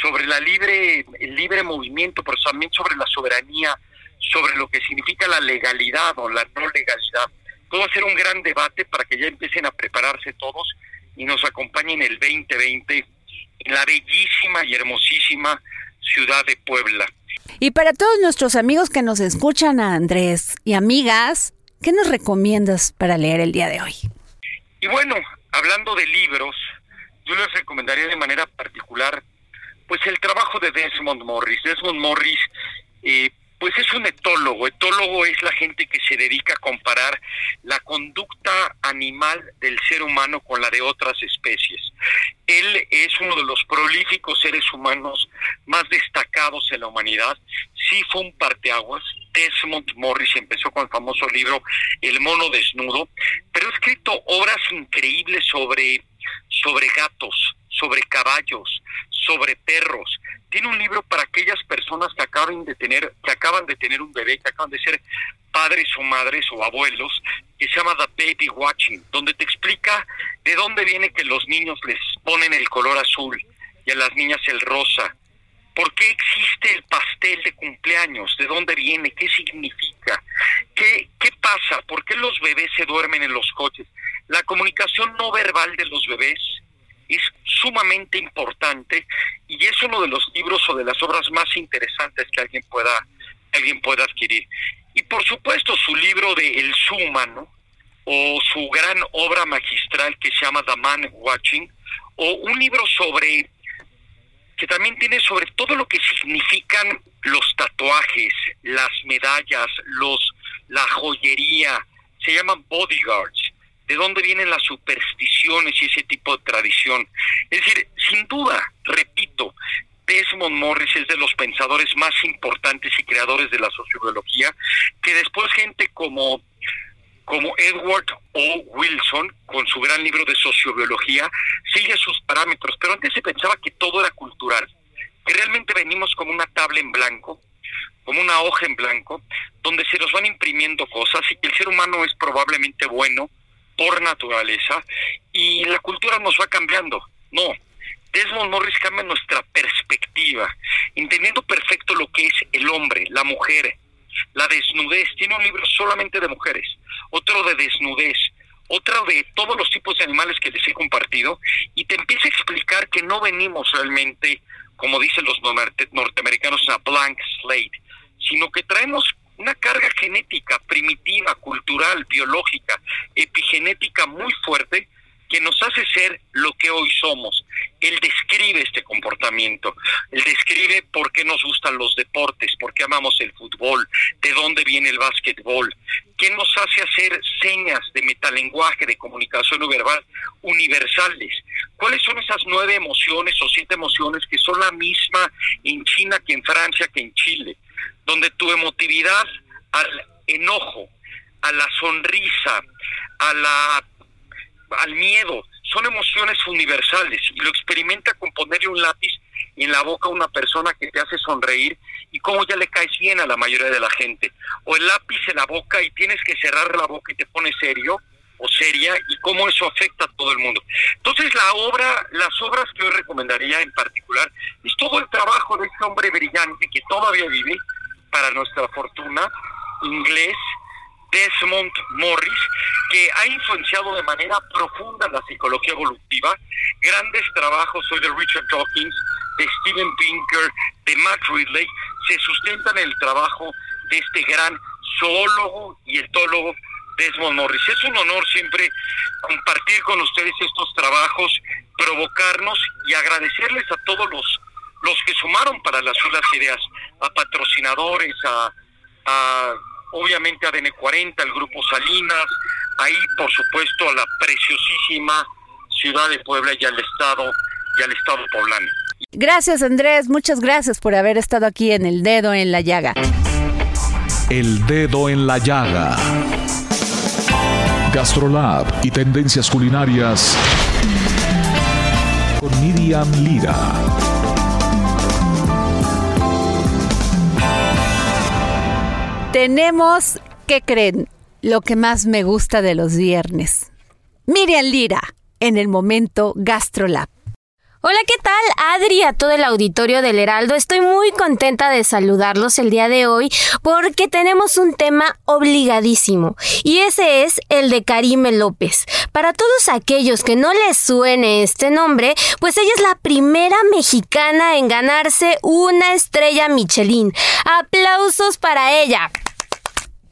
sobre la libre, el libre movimiento, pero también sobre la soberanía, sobre lo que significa la legalidad o la no legalidad. Todo va a ser un gran debate para que ya empiecen a prepararse todos y nos acompañen el 2020 en la bellísima y hermosísima ciudad de Puebla. Y para todos nuestros amigos que nos escuchan, Andrés, y amigas, ¿qué nos recomiendas para leer el día de hoy? Y bueno, hablando de libros, yo les recomendaría de manera particular, pues el trabajo de Desmond Morris. Desmond Morris, eh, pues es un etólogo. Etólogo es la gente que se dedica a comparar la conducta animal del ser humano con la de otras especies. Él es uno de los prolíficos seres humanos más destacados en la humanidad. Sí fue un parteaguas. Desmond Morris empezó con el famoso libro El mono desnudo, pero ha escrito obras increíbles sobre, sobre gatos, sobre caballos, sobre perros. Tiene un libro para aquellas personas que acaban de tener, que acaban de tener un bebé, que acaban de ser padres o madres o abuelos, que se llama The Baby Watching, donde te explica de dónde viene que los niños les ponen el color azul y a las niñas el rosa, ¿Por qué existe el pastel de cumpleaños? ¿De dónde viene? ¿Qué significa? ¿Qué, ¿Qué pasa? ¿Por qué los bebés se duermen en los coches? La comunicación no verbal de los bebés es sumamente importante y es uno de los libros o de las obras más interesantes que alguien pueda, alguien pueda adquirir. Y por supuesto su libro de El Sumano o su gran obra magistral que se llama The Man Watching o un libro sobre que también tiene sobre todo lo que significan los tatuajes, las medallas, los la joyería, se llaman bodyguards, de dónde vienen las supersticiones y ese tipo de tradición. Es decir, sin duda, repito, Desmond Morris es de los pensadores más importantes y creadores de la sociobiología, que después gente como como Edward O. Wilson, con su gran libro de sociobiología, sigue sus parámetros, pero antes se pensaba que todo era cultural, que realmente venimos como una tabla en blanco, como una hoja en blanco, donde se nos van imprimiendo cosas y que el ser humano es probablemente bueno por naturaleza y la cultura nos va cambiando. No, Desmond Morris cambia nuestra perspectiva, entendiendo perfecto lo que es el hombre, la mujer, la desnudez. Tiene un libro solamente de mujeres, otro de desnudez, otro de todos los tipos de animales que les he compartido, y te empieza a explicar que no venimos realmente, como dicen los norteamericanos, a blank slate, sino que traemos una carga genética primitiva, cultural, biológica, epigenética muy fuerte que nos hace ser lo que hoy somos. Él describe este comportamiento, él describe por qué nos gustan los deportes, por qué amamos el fútbol, de dónde viene el básquetbol, que nos hace hacer señas de metalenguaje, de comunicación no verbal universales. ¿Cuáles son esas nueve emociones o siete emociones que son la misma en China que en Francia que en Chile? Donde tu emotividad al enojo, a la sonrisa, a la al miedo, son emociones universales y lo experimenta con ponerle un lápiz en la boca a una persona que te hace sonreír y cómo ya le caes bien a la mayoría de la gente. O el lápiz en la boca y tienes que cerrar la boca y te pones serio o seria y cómo eso afecta a todo el mundo. Entonces la obra, las obras que yo recomendaría en particular es todo el trabajo de este hombre brillante que todavía vive, para nuestra fortuna, inglés, Desmond Morris, que ha influenciado de manera profunda la psicología evolutiva. Grandes trabajos hoy de Richard Dawkins, de Steven Pinker, de Matt Ridley, se sustentan en el trabajo de este gran zoólogo y etólogo Desmond Morris. Es un honor siempre compartir con ustedes estos trabajos, provocarnos y agradecerles a todos los, los que sumaron para las unas ideas, a patrocinadores, a, a obviamente a DN40, el Grupo Salinas, ahí por supuesto a la preciosísima ciudad de Puebla y al Estado, y al Estado poblano. Gracias Andrés, muchas gracias por haber estado aquí en El Dedo en la Llaga. El Dedo en la Llaga. Gastrolab y tendencias culinarias con Miriam Lira. Tenemos, ¿qué creen? Lo que más me gusta de los viernes. Miriam Lira, en el momento GastroLab. Hola, ¿qué tal? Adri, a todo el auditorio del Heraldo. Estoy muy contenta de saludarlos el día de hoy porque tenemos un tema obligadísimo y ese es el de Karime López. Para todos aquellos que no les suene este nombre, pues ella es la primera mexicana en ganarse una estrella Michelin. Aplausos para ella.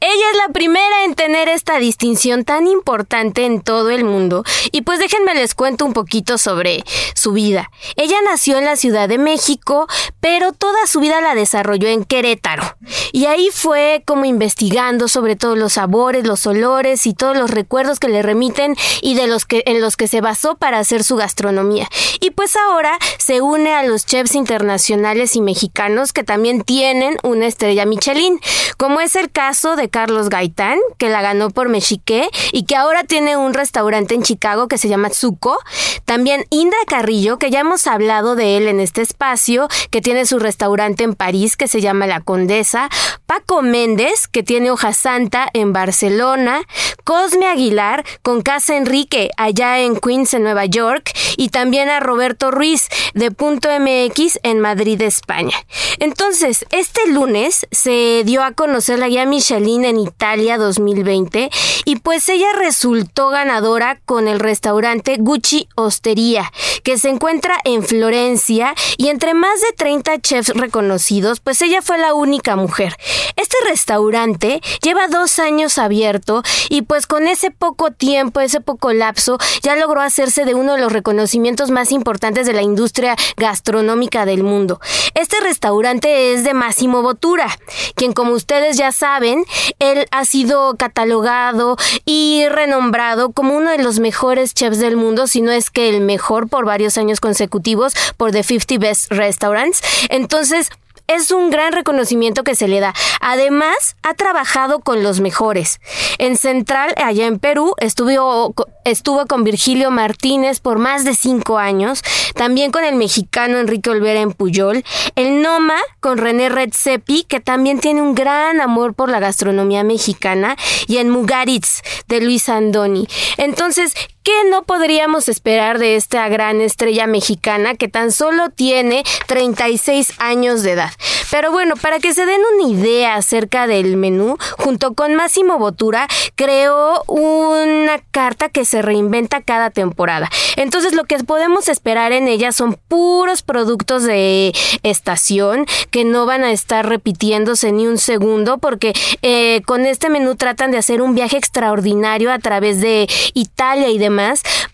Ella es la primera en tener esta distinción tan importante en todo el mundo y pues déjenme les cuento un poquito sobre su vida. Ella nació en la Ciudad de México, pero toda su vida la desarrolló en Querétaro y ahí fue como investigando sobre todos los sabores, los olores y todos los recuerdos que le remiten y de los que en los que se basó para hacer su gastronomía. Y pues ahora se une a los chefs internacionales y mexicanos que también tienen una estrella Michelin, como es el caso de Carlos Gaitán, que la ganó por Mexique y que ahora tiene un restaurante en Chicago que se llama Zuko. También Indra Carrillo, que ya hemos hablado de él en este espacio, que tiene su restaurante en París que se llama La Condesa. Paco Méndez, que tiene Hoja Santa en Barcelona. Cosme Aguilar, con Casa Enrique allá en Queens, en Nueva York. Y también a Roberto Ruiz de Punto MX en Madrid, España. Entonces, este lunes se dio a conocer la guía Michelin en Italia 2020 y pues ella resultó ganadora con el restaurante Gucci Osteria, que se encuentra en Florencia y entre más de 30 chefs reconocidos, pues ella fue la única mujer. Este restaurante lleva dos años abierto y pues con ese poco tiempo, ese poco lapso, ya logró hacerse de uno de los reconocimientos más importantes de la industria gastronómica del mundo. Este restaurante es de Massimo Bottura, quien como ustedes ya saben, él ha sido catalogado y renombrado como uno de los mejores chefs del mundo, si no es que el mejor por varios años consecutivos por The 50 Best Restaurants. Entonces, es un gran reconocimiento que se le da. Además, ha trabajado con los mejores. En Central, allá en Perú, estuvo, estuvo con Virgilio Martínez por más de cinco años. También con el mexicano Enrique Olvera en Puyol. El Noma con René Redzepi, que también tiene un gran amor por la gastronomía mexicana. Y en Mugaritz, de Luis Andoni. Entonces, ¿Qué no podríamos esperar de esta gran estrella mexicana que tan solo tiene 36 años de edad? Pero bueno, para que se den una idea acerca del menú, junto con Máximo Botura, creó una carta que se reinventa cada temporada. Entonces lo que podemos esperar en ella son puros productos de estación que no van a estar repitiéndose ni un segundo porque eh, con este menú tratan de hacer un viaje extraordinario a través de Italia y de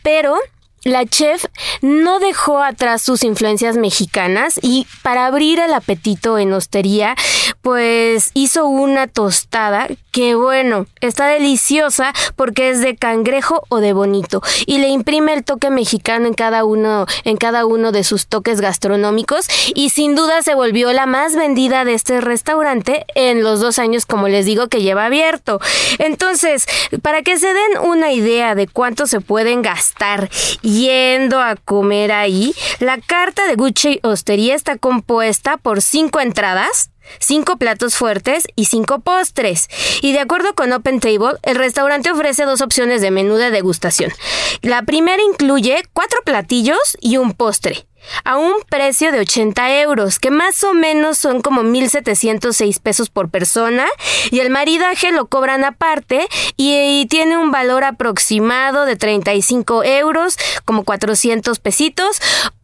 pero la chef no dejó atrás sus influencias mexicanas y para abrir el apetito en hostería, pues hizo una tostada que bueno, está deliciosa porque es de cangrejo o de bonito y le imprime el toque mexicano en cada uno en cada uno de sus toques gastronómicos y sin duda se volvió la más vendida de este restaurante en los dos años como les digo que lleva abierto. Entonces, para que se den una idea de cuánto se pueden gastar yendo a comer ahí, la carta de Gucci Hostería está compuesta por cinco entradas, cinco platos fuertes y cinco postres. Y de acuerdo con Open Table, el restaurante ofrece dos opciones de menú de degustación. La primera incluye cuatro platillos y un postre a un precio de 80 euros, que más o menos son como 1.706 pesos por persona, y el maridaje lo cobran aparte y, tiene un valor aproximado de 35 euros, como 400 pesitos,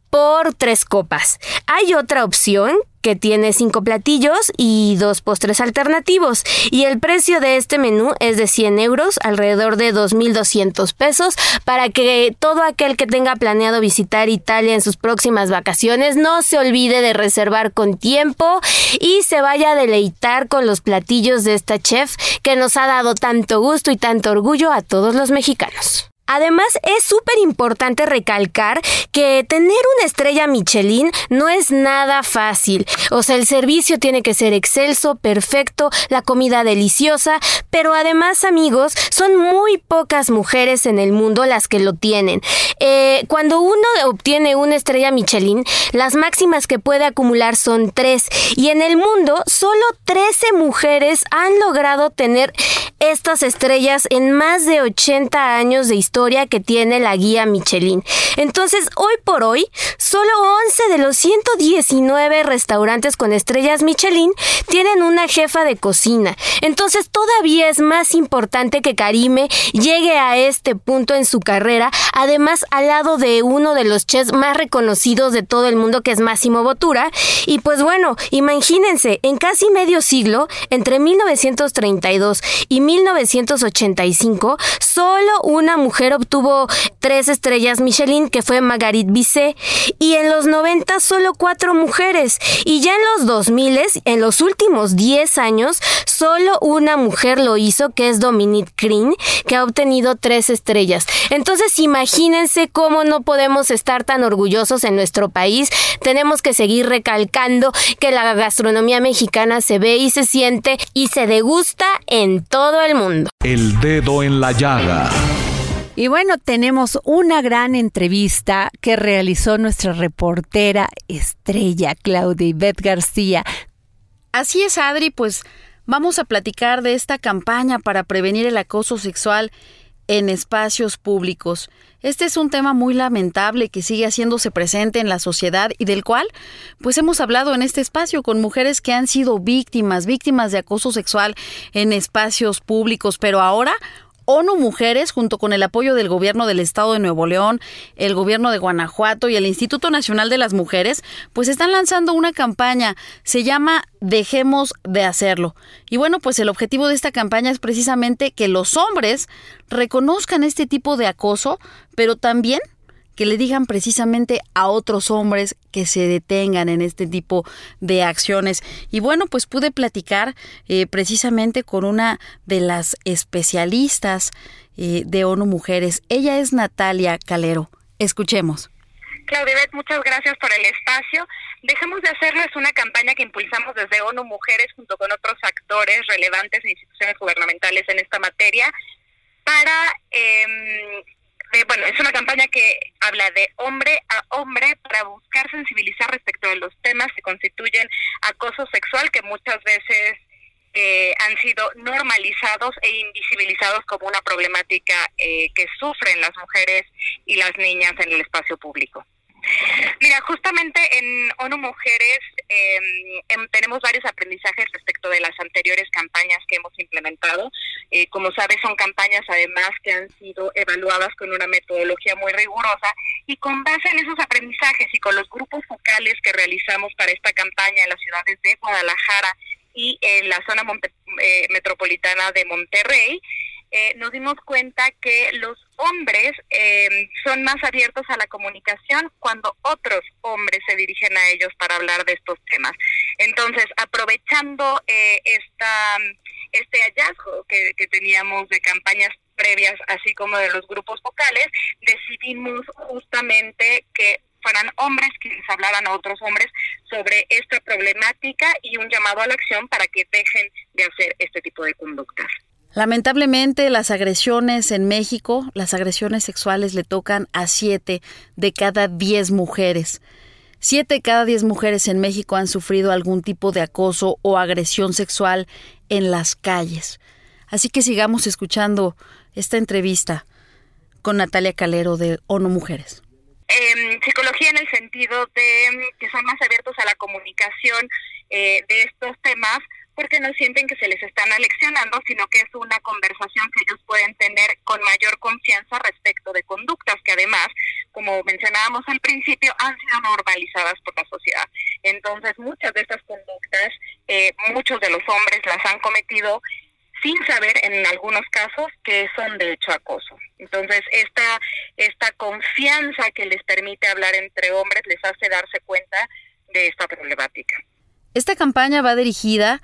por tres copas. Hay otra opción que tiene cinco platillos y dos postres alternativos. Y el precio de este menú es de 100 euros, alrededor de 2.200 pesos, para que todo aquel que tenga planeado visitar Italia en sus próximas vacaciones no se olvide de reservar con tiempo y se vaya a deleitar con los platillos de esta chef que nos ha dado tanto gusto y tanto orgullo a todos los mexicanos. Además, es súper importante recalcar que tener una estrella Michelin no es nada fácil. O sea, el servicio tiene que ser excelso, perfecto, la comida deliciosa, pero además, amigos, son muy pocas mujeres en el mundo las que lo tienen. Eh, cuando uno obtiene una estrella Michelin, las máximas que puede acumular son tres. Y en el mundo, solo 13 mujeres han logrado tener estas estrellas en más de 80 años de historia que tiene la guía Michelin. Entonces, hoy por hoy, solo 11 de los 119 restaurantes con estrellas Michelin tienen una jefa de cocina. Entonces, todavía es más importante que Karime llegue a este punto en su carrera, además al lado de uno de los chefs más reconocidos de todo el mundo, que es Máximo Bottura. Y pues bueno, imagínense, en casi medio siglo, entre 1932 y 1985, solo una mujer obtuvo tres estrellas Michelin, que fue Margarit Bisset, y en los 90 solo cuatro mujeres, y ya en los 2000, en los últimos 10 años, solo una mujer lo hizo, que es Dominique Green, que ha obtenido tres estrellas. Entonces imagínense cómo no podemos estar tan orgullosos en nuestro país. Tenemos que seguir recalcando que la gastronomía mexicana se ve y se siente y se degusta en todo el mundo. El dedo en la llaga. Y bueno, tenemos una gran entrevista que realizó nuestra reportera estrella Claudia Ivette García. Así es, Adri, pues vamos a platicar de esta campaña para prevenir el acoso sexual en espacios públicos. Este es un tema muy lamentable que sigue haciéndose presente en la sociedad y del cual pues hemos hablado en este espacio con mujeres que han sido víctimas, víctimas de acoso sexual en espacios públicos, pero ahora ONU Mujeres, junto con el apoyo del gobierno del estado de Nuevo León, el gobierno de Guanajuato y el Instituto Nacional de las Mujeres, pues están lanzando una campaña. Se llama Dejemos de hacerlo. Y bueno, pues el objetivo de esta campaña es precisamente que los hombres reconozcan este tipo de acoso, pero también que le digan precisamente a otros hombres que se detengan en este tipo de acciones. Y bueno, pues pude platicar eh, precisamente con una de las especialistas eh, de ONU Mujeres. Ella es Natalia Calero. Escuchemos. Claudia muchas gracias por el espacio. Dejemos de hacerles una campaña que impulsamos desde ONU Mujeres junto con otros actores relevantes e instituciones gubernamentales en esta materia para eh, bueno, es una campaña que habla de hombre a hombre para buscar sensibilizar respecto de los temas que constituyen acoso sexual que muchas veces eh, han sido normalizados e invisibilizados como una problemática eh, que sufren las mujeres y las niñas en el espacio público. Mira, justamente en ONU Mujeres em, tenemos varios aprendizajes respecto de las anteriores campañas que hemos implementado. Eh, como sabes, son campañas además que han sido evaluadas con una metodología muy rigurosa y con base en esos aprendizajes y con los grupos focales que realizamos para esta campaña en las ciudades de Guadalajara y en la zona eh, metropolitana de Monterrey, eh, nos dimos cuenta que los hombres eh, son más abiertos a la comunicación cuando otros hombres se dirigen a ellos para hablar de estos temas. Entonces, aprovechando eh, esta, este hallazgo que, que teníamos de campañas previas, así como de los grupos vocales, decidimos justamente que fueran hombres quienes hablaran a otros hombres sobre esta problemática y un llamado a la acción para que dejen de hacer este tipo de conductas. Lamentablemente, las agresiones en México, las agresiones sexuales le tocan a siete de cada diez mujeres. Siete de cada diez mujeres en México han sufrido algún tipo de acoso o agresión sexual en las calles. Así que sigamos escuchando esta entrevista con Natalia Calero de ONU Mujeres. Eh, psicología en el sentido de que son más abiertos a la comunicación eh, de estos temas porque no sienten que se les están aleccionando, sino que es una conversación que ellos pueden tener con mayor confianza respecto de conductas que además, como mencionábamos al principio, han sido normalizadas por la sociedad. Entonces, muchas de estas conductas, eh, muchos de los hombres las han cometido sin saber en algunos casos que son de hecho acoso. Entonces, esta, esta confianza que les permite hablar entre hombres les hace darse cuenta de esta problemática. Esta campaña va dirigida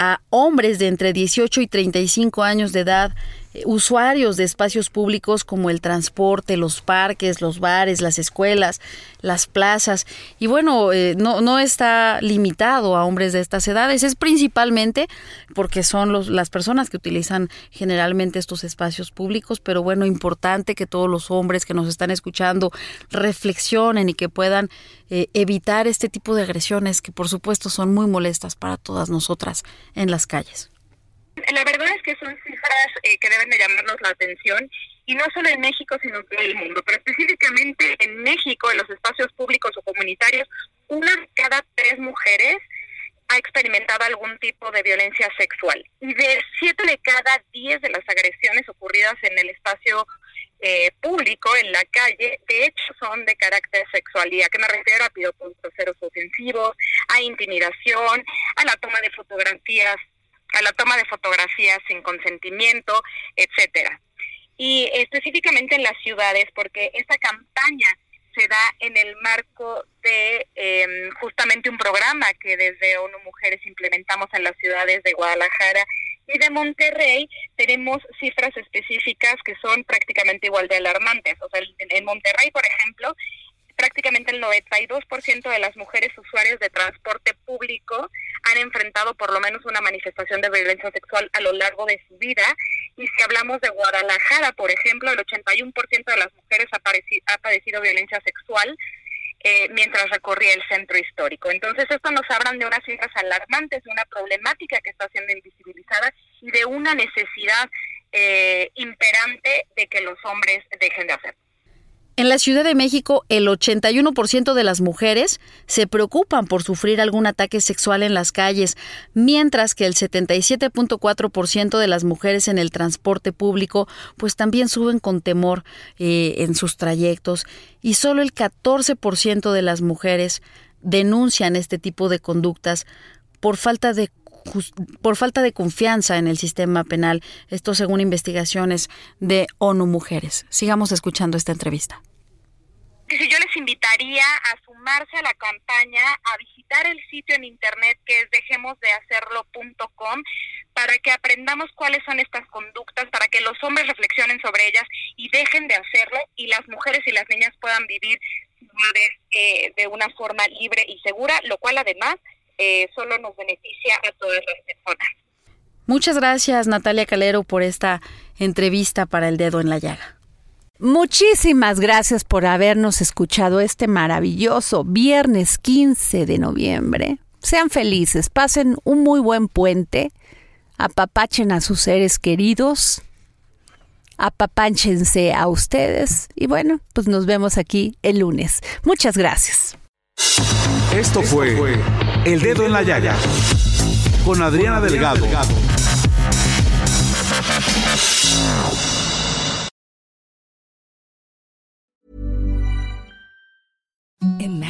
a hombres de entre 18 y 35 años de edad, usuarios de espacios públicos como el transporte, los parques, los bares, las escuelas, las plazas. Y bueno, eh, no, no está limitado a hombres de estas edades, es principalmente porque son los, las personas que utilizan generalmente estos espacios públicos, pero bueno, importante que todos los hombres que nos están escuchando reflexionen y que puedan eh, evitar este tipo de agresiones que por supuesto son muy molestas para todas nosotras en las calles. La verdad es que son cifras eh, que deben de llamarnos la atención y no solo en México, sino en todo el mundo, pero específicamente en México, en los espacios públicos o comunitarios, una de cada tres mujeres ha experimentado algún tipo de violencia sexual y de siete de cada diez de las agresiones ocurridas en el espacio eh, público, en la calle, de hecho son de carácter sexual. ¿Y a qué me refiero? A piropos ofensivos, a intimidación, a la toma de fotografías a la toma de fotografías sin consentimiento, etcétera. Y específicamente en las ciudades, porque esta campaña se da en el marco de em, justamente un programa que desde ONU Mujeres implementamos en las ciudades de Guadalajara y de Monterrey. Tenemos cifras específicas que son prácticamente igual de alarmantes. O sea, en Monterrey, por ejemplo, prácticamente el 92% de las mujeres usuarias de transporte público han enfrentado por lo menos una manifestación de violencia sexual a lo largo de su vida. Y si hablamos de Guadalajara, por ejemplo, el 81% de las mujeres ha, ha padecido violencia sexual eh, mientras recorría el centro histórico. Entonces, esto nos hablan de unas cifras alarmantes, de una problemática que está siendo invisibilizada y de una necesidad eh, imperante de que los hombres dejen de hacerlo. En la Ciudad de México, el 81% de las mujeres se preocupan por sufrir algún ataque sexual en las calles, mientras que el 77.4% de las mujeres en el transporte público pues también suben con temor eh, en sus trayectos y solo el 14% de las mujeres denuncian este tipo de conductas por falta de por falta de confianza en el sistema penal, esto según investigaciones de ONU Mujeres. Sigamos escuchando esta entrevista yo les invitaría a sumarse a la campaña, a visitar el sitio en internet que es dejemosdehacerlo.com para que aprendamos cuáles son estas conductas, para que los hombres reflexionen sobre ellas y dejen de hacerlo y las mujeres y las niñas puedan vivir eh, de una forma libre y segura, lo cual además eh, solo nos beneficia a todas las personas. Muchas gracias Natalia Calero por esta entrevista para el dedo en la llaga. Muchísimas gracias por habernos escuchado este maravilloso viernes 15 de noviembre. Sean felices, pasen un muy buen puente, apapachen a sus seres queridos, apapánchense a ustedes y bueno, pues nos vemos aquí el lunes. Muchas gracias. Esto fue El Dedo en la Yaya con Adriana Delgado. Imagine